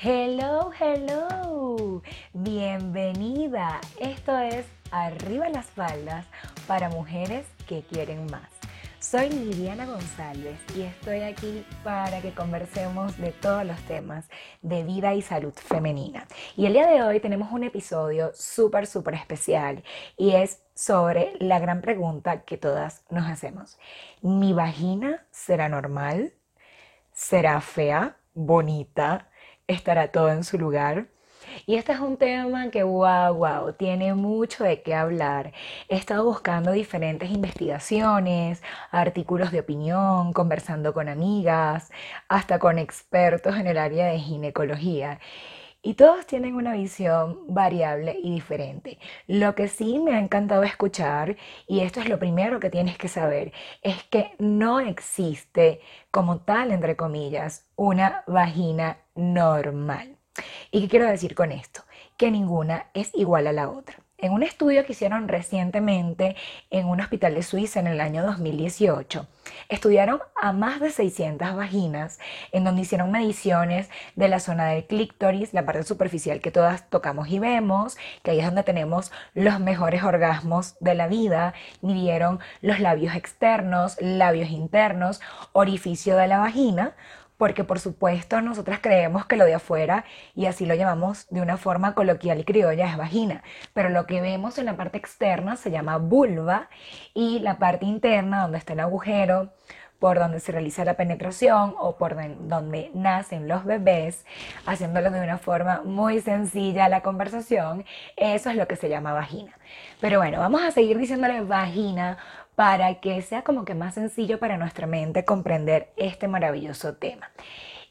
Hello, hello. Bienvenida. Esto es Arriba las faldas para mujeres que quieren más. Soy Liliana González y estoy aquí para que conversemos de todos los temas de vida y salud femenina. Y el día de hoy tenemos un episodio súper, súper especial y es sobre la gran pregunta que todas nos hacemos. ¿Mi vagina será normal? ¿Será fea? ¿Bonita? ¿Estará todo en su lugar? Y este es un tema que, wow, wow, tiene mucho de qué hablar. He estado buscando diferentes investigaciones, artículos de opinión, conversando con amigas, hasta con expertos en el área de ginecología. Y todos tienen una visión variable y diferente. Lo que sí me ha encantado escuchar, y esto es lo primero que tienes que saber, es que no existe como tal, entre comillas, una vagina normal. ¿Y qué quiero decir con esto? Que ninguna es igual a la otra. En un estudio que hicieron recientemente en un hospital de Suiza en el año 2018, estudiaron a más de 600 vaginas en donde hicieron mediciones de la zona del clítoris, la parte superficial que todas tocamos y vemos, que ahí es donde tenemos los mejores orgasmos de la vida, midieron los labios externos, labios internos, orificio de la vagina, porque por supuesto nosotras creemos que lo de afuera, y así lo llamamos de una forma coloquial y criolla, es vagina, pero lo que vemos en la parte externa se llama vulva y la parte interna, donde está el agujero, por donde se realiza la penetración o por donde nacen los bebés, haciéndolo de una forma muy sencilla la conversación, eso es lo que se llama vagina. Pero bueno, vamos a seguir diciéndole vagina para que sea como que más sencillo para nuestra mente comprender este maravilloso tema.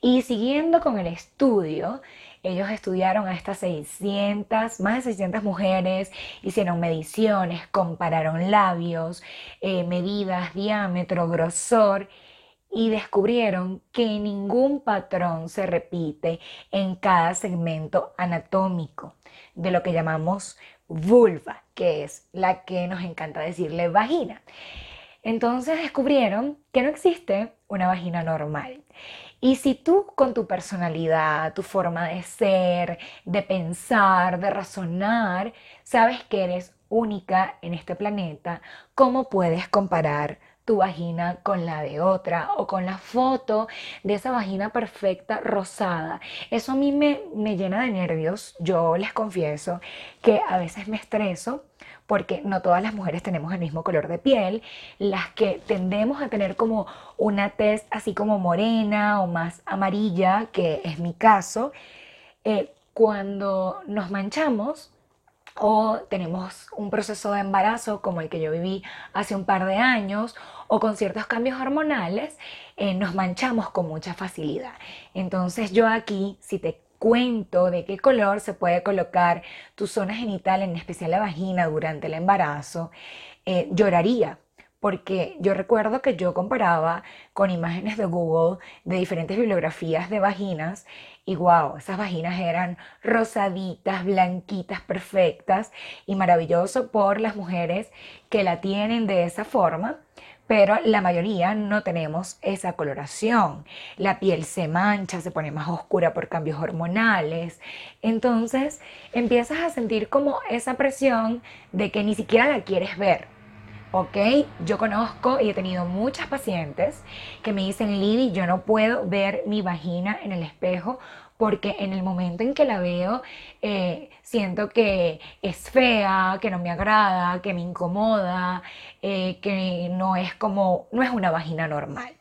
Y siguiendo con el estudio, ellos estudiaron a estas 600, más de 600 mujeres, hicieron mediciones, compararon labios, eh, medidas, diámetro, grosor y descubrieron que ningún patrón se repite en cada segmento anatómico de lo que llamamos vulva, que es la que nos encanta decirle vagina. Entonces descubrieron que no existe una vagina normal. Y si tú con tu personalidad, tu forma de ser, de pensar, de razonar, sabes que eres única en este planeta, ¿cómo puedes comparar tu vagina con la de otra o con la foto de esa vagina perfecta rosada. Eso a mí me, me llena de nervios. Yo les confieso que a veces me estreso porque no todas las mujeres tenemos el mismo color de piel. Las que tendemos a tener como una tez así como morena o más amarilla, que es mi caso, eh, cuando nos manchamos, o tenemos un proceso de embarazo como el que yo viví hace un par de años o con ciertos cambios hormonales, eh, nos manchamos con mucha facilidad. Entonces yo aquí, si te cuento de qué color se puede colocar tu zona genital, en especial la vagina, durante el embarazo, eh, lloraría porque yo recuerdo que yo comparaba con imágenes de Google de diferentes bibliografías de vaginas y wow, esas vaginas eran rosaditas, blanquitas, perfectas y maravilloso por las mujeres que la tienen de esa forma, pero la mayoría no tenemos esa coloración. La piel se mancha, se pone más oscura por cambios hormonales. Entonces empiezas a sentir como esa presión de que ni siquiera la quieres ver ¿ok? Yo conozco y he tenido muchas pacientes que me dicen, Lidi, yo no puedo ver mi vagina en el espejo porque en el momento en que la veo eh, siento que es fea, que no me agrada, que me incomoda, eh, que no es como, no es una vagina normal.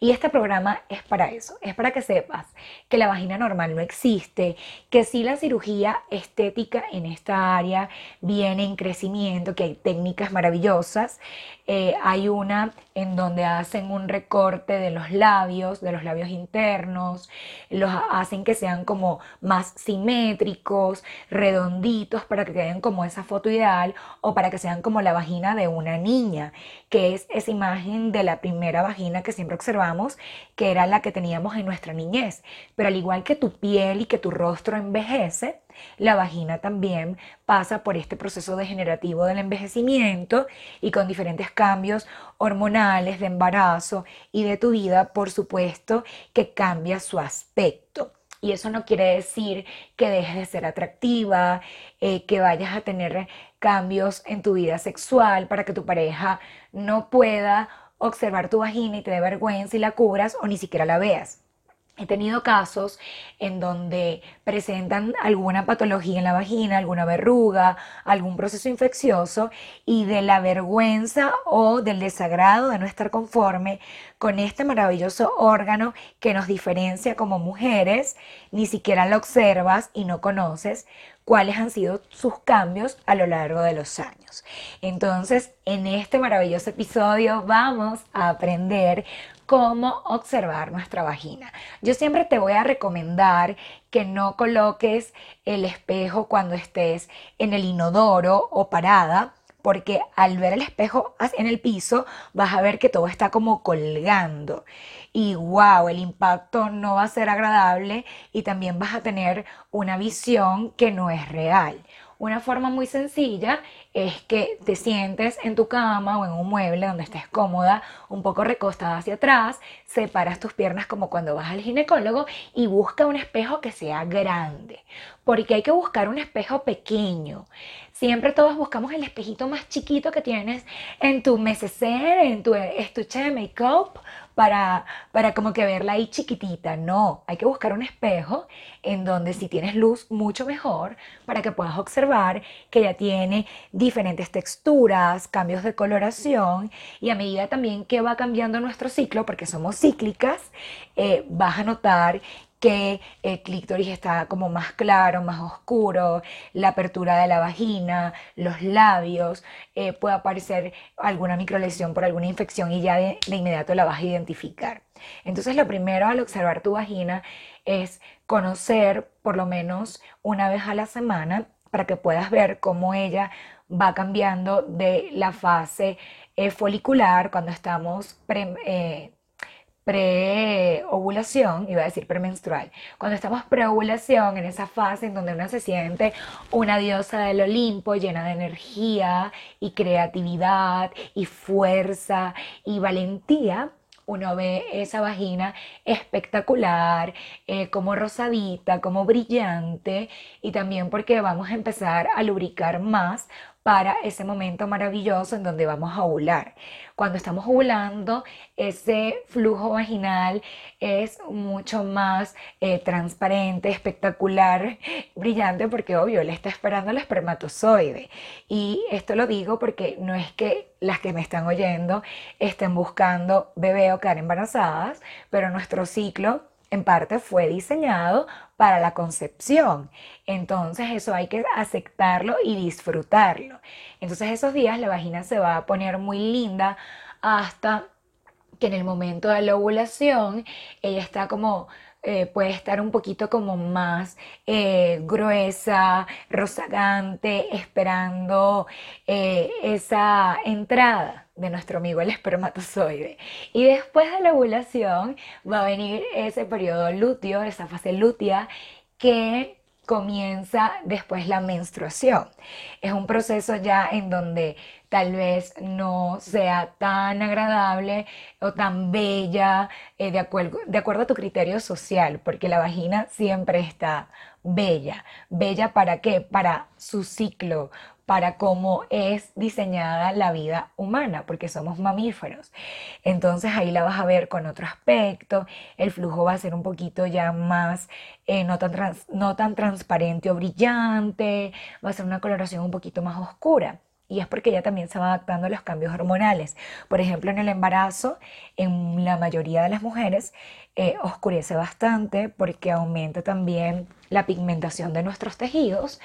Y este programa es para eso, es para que sepas que la vagina normal no existe, que sí la cirugía estética en esta área viene en crecimiento, que hay técnicas maravillosas. Eh, hay una en donde hacen un recorte de los labios, de los labios internos, los hacen que sean como más simétricos, redonditos, para que queden como esa foto ideal o para que sean como la vagina de una niña, que es esa imagen de la primera vagina que siempre observamos, que era la que teníamos en nuestra niñez. Pero al igual que tu piel y que tu rostro envejece, la vagina también pasa por este proceso degenerativo del envejecimiento y con diferentes cambios hormonales, de embarazo y de tu vida, por supuesto, que cambia su aspecto. Y eso no quiere decir que dejes de ser atractiva, eh, que vayas a tener cambios en tu vida sexual para que tu pareja no pueda observar tu vagina y te dé vergüenza y la cubras o ni siquiera la veas. He tenido casos en donde presentan alguna patología en la vagina, alguna verruga, algún proceso infeccioso y de la vergüenza o del desagrado de no estar conforme con este maravilloso órgano que nos diferencia como mujeres, ni siquiera lo observas y no conoces cuáles han sido sus cambios a lo largo de los años. Entonces, en este maravilloso episodio vamos a aprender cómo observar nuestra vagina. Yo siempre te voy a recomendar que no coloques el espejo cuando estés en el inodoro o parada, porque al ver el espejo en el piso vas a ver que todo está como colgando. Y wow, el impacto no va a ser agradable y también vas a tener una visión que no es real. Una forma muy sencilla es que te sientes en tu cama o en un mueble donde estés cómoda, un poco recostada hacia atrás, separas tus piernas como cuando vas al ginecólogo y busca un espejo que sea grande, porque hay que buscar un espejo pequeño. Siempre todos buscamos el espejito más chiquito que tienes en tu neceser, en tu estuche de make-up para, para como que verla ahí chiquitita. No, hay que buscar un espejo en donde si tienes luz mucho mejor para que puedas observar que ya tiene diferentes texturas, cambios de coloración y a medida también que va cambiando nuestro ciclo, porque somos cíclicas, eh, vas a notar que el clítoris está como más claro, más oscuro, la apertura de la vagina, los labios, eh, puede aparecer alguna microlesión por alguna infección y ya de, inmediato la vas a identificar. Entonces lo primero al observar tu vagina es conocer por lo menos una vez a la semana para que puedas ver cómo ella va cambiando de la fase eh, folicular cuando estamos eh, preovulación, iba a decir premenstrual, cuando estamos preovulación, en esa fase en donde uno se siente una diosa del Olimpo llena de energía y creatividad y fuerza y valentía, uno ve esa vagina espectacular, eh, como rosadita, como brillante y también porque vamos a empezar a lubricar más para ese momento maravilloso en donde vamos a ovular. Cuando estamos ovulando, ese flujo vaginal es mucho más eh, transparente, espectacular, brillante, porque obvio, le está esperando el espermatozoide. Y esto lo digo porque no es que las que me están oyendo estén buscando bebé o quedar embarazadas, pero nuestro ciclo en parte fue diseñado para la concepción. Entonces eso hay que aceptarlo y disfrutarlo. Entonces esos días la vagina se va a poner muy linda hasta que en el momento de la ovulación ella está como eh, puede estar un poquito como más eh, gruesa, rozagante, esperando eh, esa entrada de nuestro amigo el espermatozoide. Y después de la ovulación va a venir ese periodo lúteo, esa fase lútea que comienza después la menstruación. Es un proceso ya en donde tal vez no sea tan agradable o tan bella eh, de, acuerdo, de acuerdo a tu criterio social, porque la vagina siempre está bella. ¿Bella para qué? Para su ciclo, para cómo es diseñada la vida humana, porque somos mamíferos. Entonces ahí la vas a ver con otro aspecto, el flujo va a ser un poquito ya más, eh, no, tan no tan transparente o brillante, va a ser una coloración un poquito más oscura y es porque ella también se va adaptando a los cambios hormonales. Por ejemplo, en el embarazo, en la mayoría de las mujeres, eh, oscurece bastante porque aumenta también la pigmentación de nuestros tejidos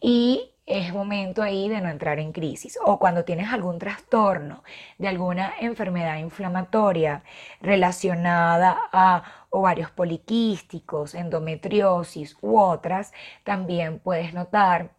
y es momento ahí de no entrar en crisis. O cuando tienes algún trastorno de alguna enfermedad inflamatoria relacionada a ovarios poliquísticos, endometriosis u otras, también puedes notar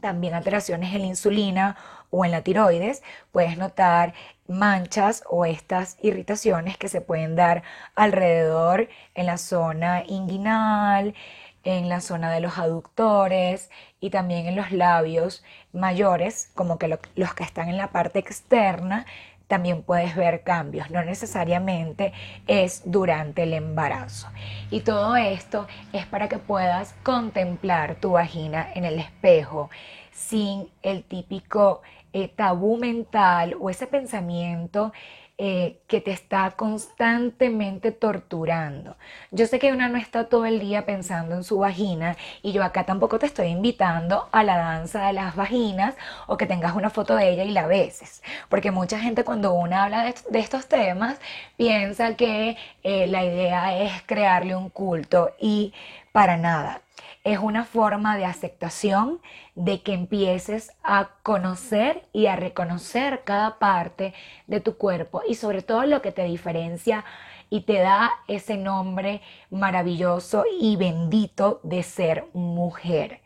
también alteraciones en la insulina o en la tiroides, puedes notar manchas o estas irritaciones que se pueden dar alrededor en la zona inguinal, en la zona de los aductores y también en los labios mayores, como que los que están en la parte externa, también puedes ver cambios, no necesariamente es durante el embarazo. Y todo esto es para que puedas contemplar tu vagina en el espejo sin el típico eh, tabú mental o ese pensamiento eh, que te está constantemente torturando. Yo sé que una no está todo el día pensando en su vagina y yo acá tampoco te estoy invitando a la danza de las vaginas o que tengas una foto de ella y la beses, porque mucha gente cuando una habla de, estos temas piensa que eh, la idea es crearle un culto y para nada es una forma de aceptación de que empieces a conocer y a reconocer cada parte de tu cuerpo y sobre todo lo que te diferencia y te da ese nombre maravilloso y bendito de ser mujer.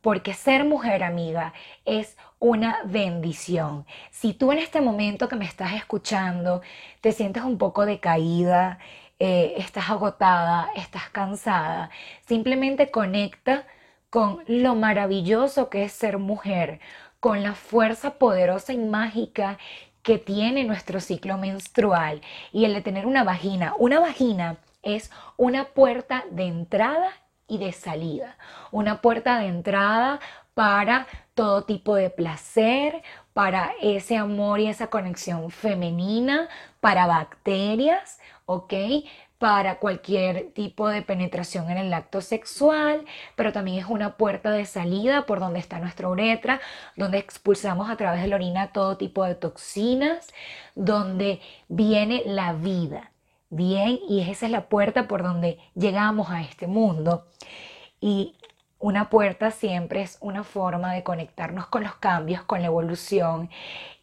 Porque ser mujer, amiga, es una bendición. Si tú en este momento que me estás escuchando te sientes un poco decaída, eh, estás agotada, estás cansada. Simplemente conecta con lo maravilloso que es ser mujer, con la fuerza poderosa y mágica que tiene nuestro ciclo menstrual y el de tener una vagina. Una vagina es una puerta de entrada y de salida. Una puerta de entrada para todo tipo de placer, para ese amor y esa conexión femenina, para bacterias, ¿ok? Para cualquier tipo de penetración en el acto sexual, pero también es una puerta de salida por donde está nuestra uretra, donde expulsamos a través de la orina todo tipo de toxinas, donde viene la vida. Bien, y esa es la puerta por donde llegamos a este mundo. Y una puerta siempre es una forma de conectarnos con los cambios, con la evolución.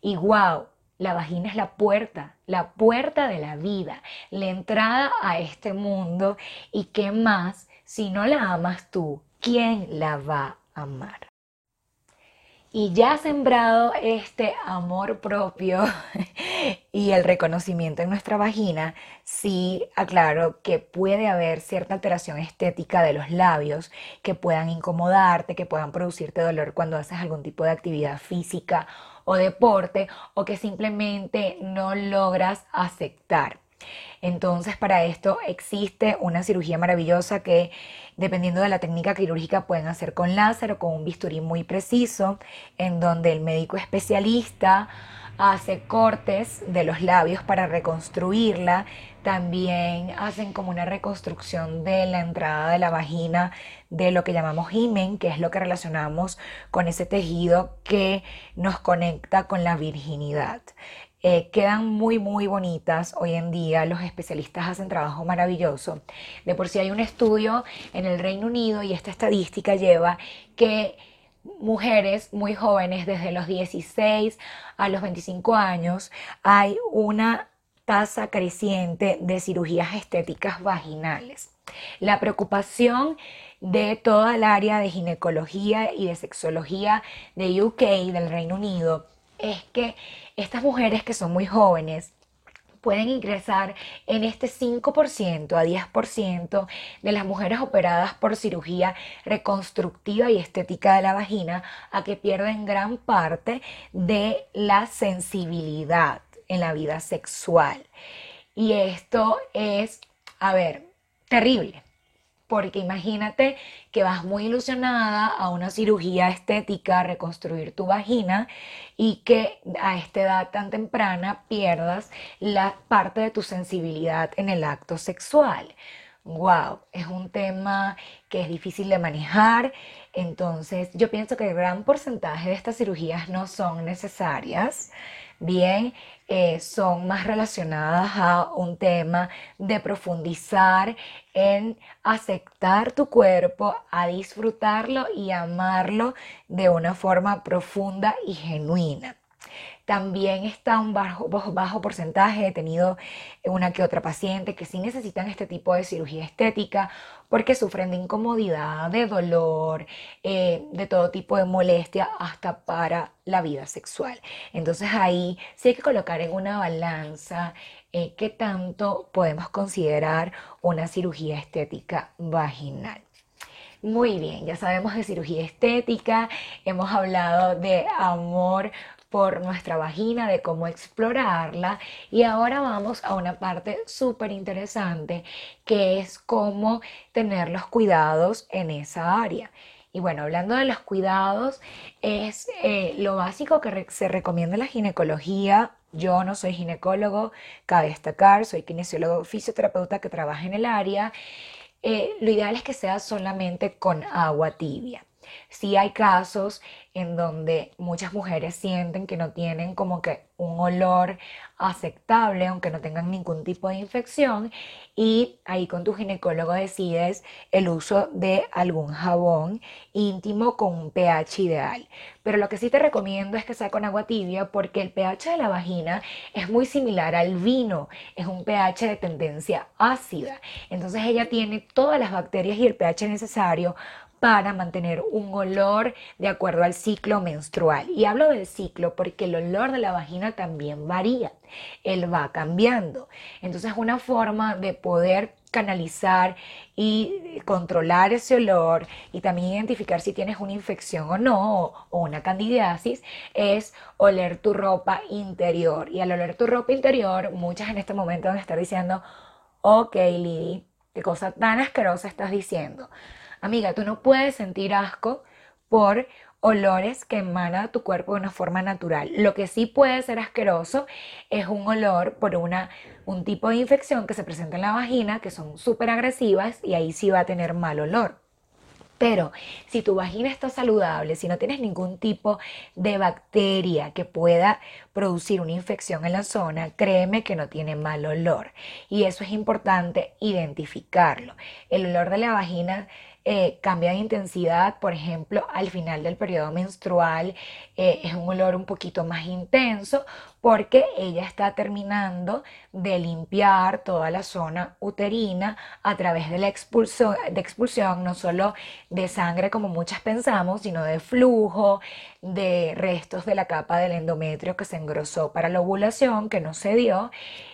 Y wow, la vagina es la puerta, la puerta de la vida, la entrada a este mundo. ¿Y qué más si no la amas tú? ¿Quién la va a amar? Y ya sembrado este amor propio y el reconocimiento en nuestra vagina, sí aclaro que puede haber cierta alteración estética de los labios que puedan incomodarte, que puedan producirte dolor cuando haces algún tipo de actividad física o deporte o que simplemente no logras aceptar. Entonces, para esto existe una cirugía maravillosa que, dependiendo de la técnica quirúrgica, pueden hacer con láser o con un bisturí muy preciso, en donde el médico especialista hace cortes de los labios para reconstruirla. También hacen como una reconstrucción de la entrada de la vagina de lo que llamamos himen, que es lo que relacionamos con ese tejido que nos conecta con la virginidad. Eh, quedan muy, muy bonitas hoy en día. Los especialistas hacen trabajo maravilloso. De por sí hay un estudio en el Reino Unido y esta estadística lleva que mujeres muy jóvenes, desde los 16 a los 25 años, hay una tasa creciente de cirugías estéticas vaginales. La preocupación de toda el área de ginecología y de sexología de UK, del Reino Unido, es que estas mujeres que son muy jóvenes pueden ingresar en este 5% a 10% de las mujeres operadas por cirugía reconstructiva y estética de la vagina a que pierden gran parte de la sensibilidad en la vida sexual. Y esto es, a ver, terrible porque imagínate que vas muy ilusionada a una cirugía estética, a reconstruir tu vagina y que a esta edad tan temprana pierdas la parte de tu sensibilidad en el acto sexual. Wow, es un tema que es difícil de manejar, entonces yo pienso que el gran porcentaje de estas cirugías no son necesarias bien, eh, son más relacionadas a un tema de profundizar en aceptar tu cuerpo, a disfrutarlo y amarlo de una forma profunda y genuina. También está un bajo, bajo porcentaje, he tenido una que otra paciente que sí necesitan este tipo de cirugía estética porque sufren de incomodidad, de dolor, eh, de todo tipo de molestia hasta para la vida sexual. Entonces ahí sí hay que colocar en una balanza eh, qué tanto podemos considerar una cirugía estética vaginal. Muy bien, ya sabemos de cirugía estética, hemos hablado de amor por nuestra vagina, de cómo explorarla. Y ahora vamos a una parte súper interesante que es cómo tener los cuidados en esa área. Y bueno, hablando de los cuidados, es eh, lo básico que se recomienda en la ginecología. Yo no soy ginecólogo, cabe destacar, soy kinesiólogo fisioterapeuta que trabaja en el área. Eh, lo ideal es que sea solamente con agua tibia. Si hay casos en donde muchas mujeres sienten que no tienen como que un olor aceptable, aunque no tengan ningún tipo de infección, y ahí con tu ginecólogo decides el uso de algún jabón íntimo con un pH ideal. Pero lo que sí te recomiendo es que sea con agua tibia porque el pH de la vagina es muy similar al vino, es un pH de tendencia ácida. Entonces ella tiene todas las bacterias y el pH necesario para mantener un olor de acuerdo al ciclo menstrual. Y hablo del ciclo porque el olor de la vagina también varía, él va cambiando. Entonces una forma de poder canalizar y controlar ese olor y también identificar si tienes una infección o no o, una candidiasis es oler tu ropa interior. Y al oler tu ropa interior, muchas en este momento van a estar diciendo, ok, Lidi, qué cosa tan asquerosa estás diciendo. Amiga, tú no puedes sentir asco por olores que emana tu cuerpo de una forma natural. Lo que sí puede ser asqueroso es un olor por una, un tipo de infección que se presenta en la vagina, que son súper agresivas y ahí sí va a tener mal olor. Pero si tu vagina está saludable, si no tienes ningún tipo de bacteria que pueda producir una infección en la zona, créeme que no tiene mal olor. Y eso es importante identificarlo. El olor de la vagina eh, cambia de intensidad, por ejemplo, al final del periodo menstrual eh, es un olor un poquito más intenso porque ella está terminando de limpiar toda la zona uterina a través de la expulsión, de expulsión no solo de sangre como muchas pensamos, sino de flujo, de restos de la capa del endometrio que se engrosó para la ovulación, que no se dio,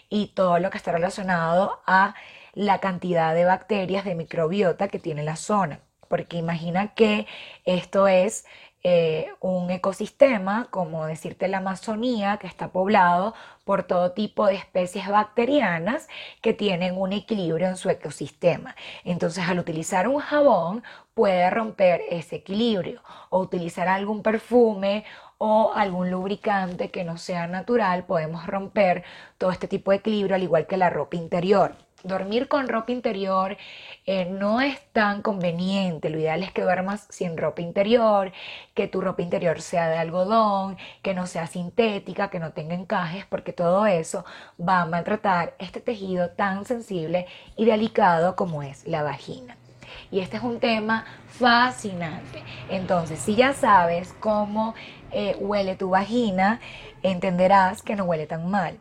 y todo lo que está relacionado a la cantidad de bacterias de microbiota que tiene la zona. Porque imagina que esto es eh, un ecosistema, como decirte la Amazonía, que está poblado por todo tipo de especies bacterianas que tienen un equilibrio en su ecosistema. Entonces, al utilizar un jabón, puede romper ese equilibrio o utilizar algún perfume o algún lubricante que no sea natural, podemos romper todo este tipo de equilibrio, al igual que la ropa interior dormir con ropa interior eh, no es tan conveniente. Lo ideal es que duermas sin ropa interior, que tu ropa interior sea de algodón, que no sea sintética, que no tenga encajes, porque todo eso va a maltratar este tejido tan sensible y delicado como es la vagina. Y este es un tema fascinante. Entonces, si ya sabes cómo eh, huele tu vagina, entenderás que no huele tan mal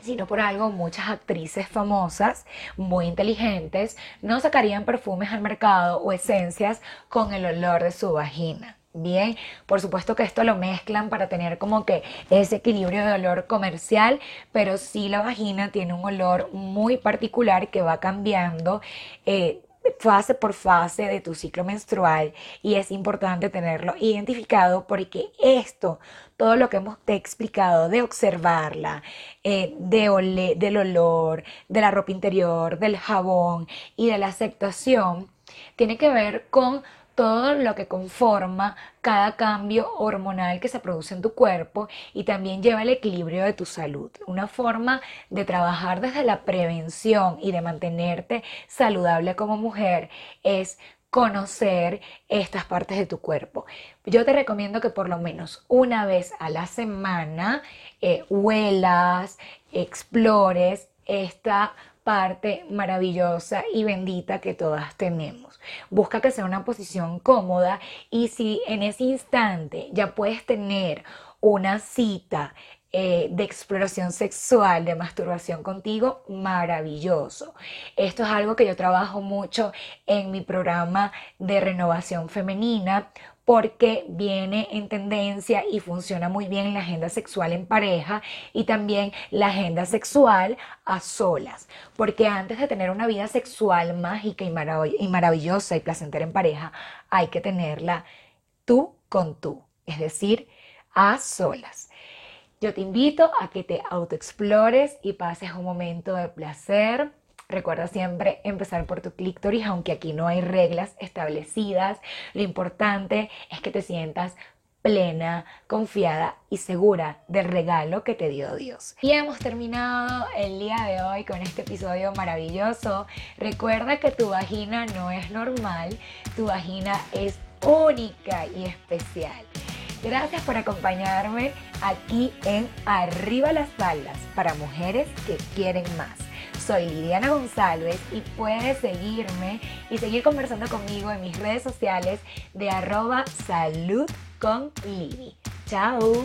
sino por algo muchas actrices famosas, muy inteligentes, no sacarían perfumes al mercado o esencias con el olor de su vagina. Bien, por supuesto que esto lo mezclan para tener como que ese equilibrio de olor comercial, pero sí la vagina tiene un olor muy particular que va cambiando eh, fase por fase de tu ciclo menstrual y es importante tenerlo identificado porque esto, todo lo que hemos te explicado de observarla, eh, de del olor, de la ropa interior, del jabón y de la aceptación, tiene que ver con todo lo que conforma cada cambio hormonal que se produce en tu cuerpo y también lleva el equilibrio de tu salud. Una forma de trabajar desde la prevención y de mantenerte saludable como mujer es conocer estas partes de tu cuerpo. Yo te recomiendo que por lo menos una vez a la semana eh, huelas, explores esta parte maravillosa y bendita que todas tenemos. Busca que sea una posición cómoda y si en ese instante ya puedes tener una cita eh, de exploración sexual, de masturbación contigo, maravilloso. Esto es algo que yo trabajo mucho en mi programa de renovación femenina porque viene en tendencia y funciona muy bien la agenda sexual en pareja y también la agenda sexual a solas. Porque antes de tener una vida sexual mágica y, y maravillosa y placentera en pareja, hay que tenerla tú con tú. Es decir, a solas. Yo te invito a que te autoexplores y pases un momento de placer. Recuerda siempre empezar por tu clítoris, aunque aquí no hay reglas establecidas. Lo importante es que te sientas plena, confiada y segura del regalo que te dio Dios. Y hemos terminado el día de hoy con este episodio maravilloso. Recuerda que tu vagina no es normal, tu vagina es única y especial. Gracias por acompañarme aquí en Arriba las Faldas para mujeres que quieren más. Soy Lidiana González y puedes seguirme y seguir conversando conmigo en mis redes sociales de arroba salud con. Chao.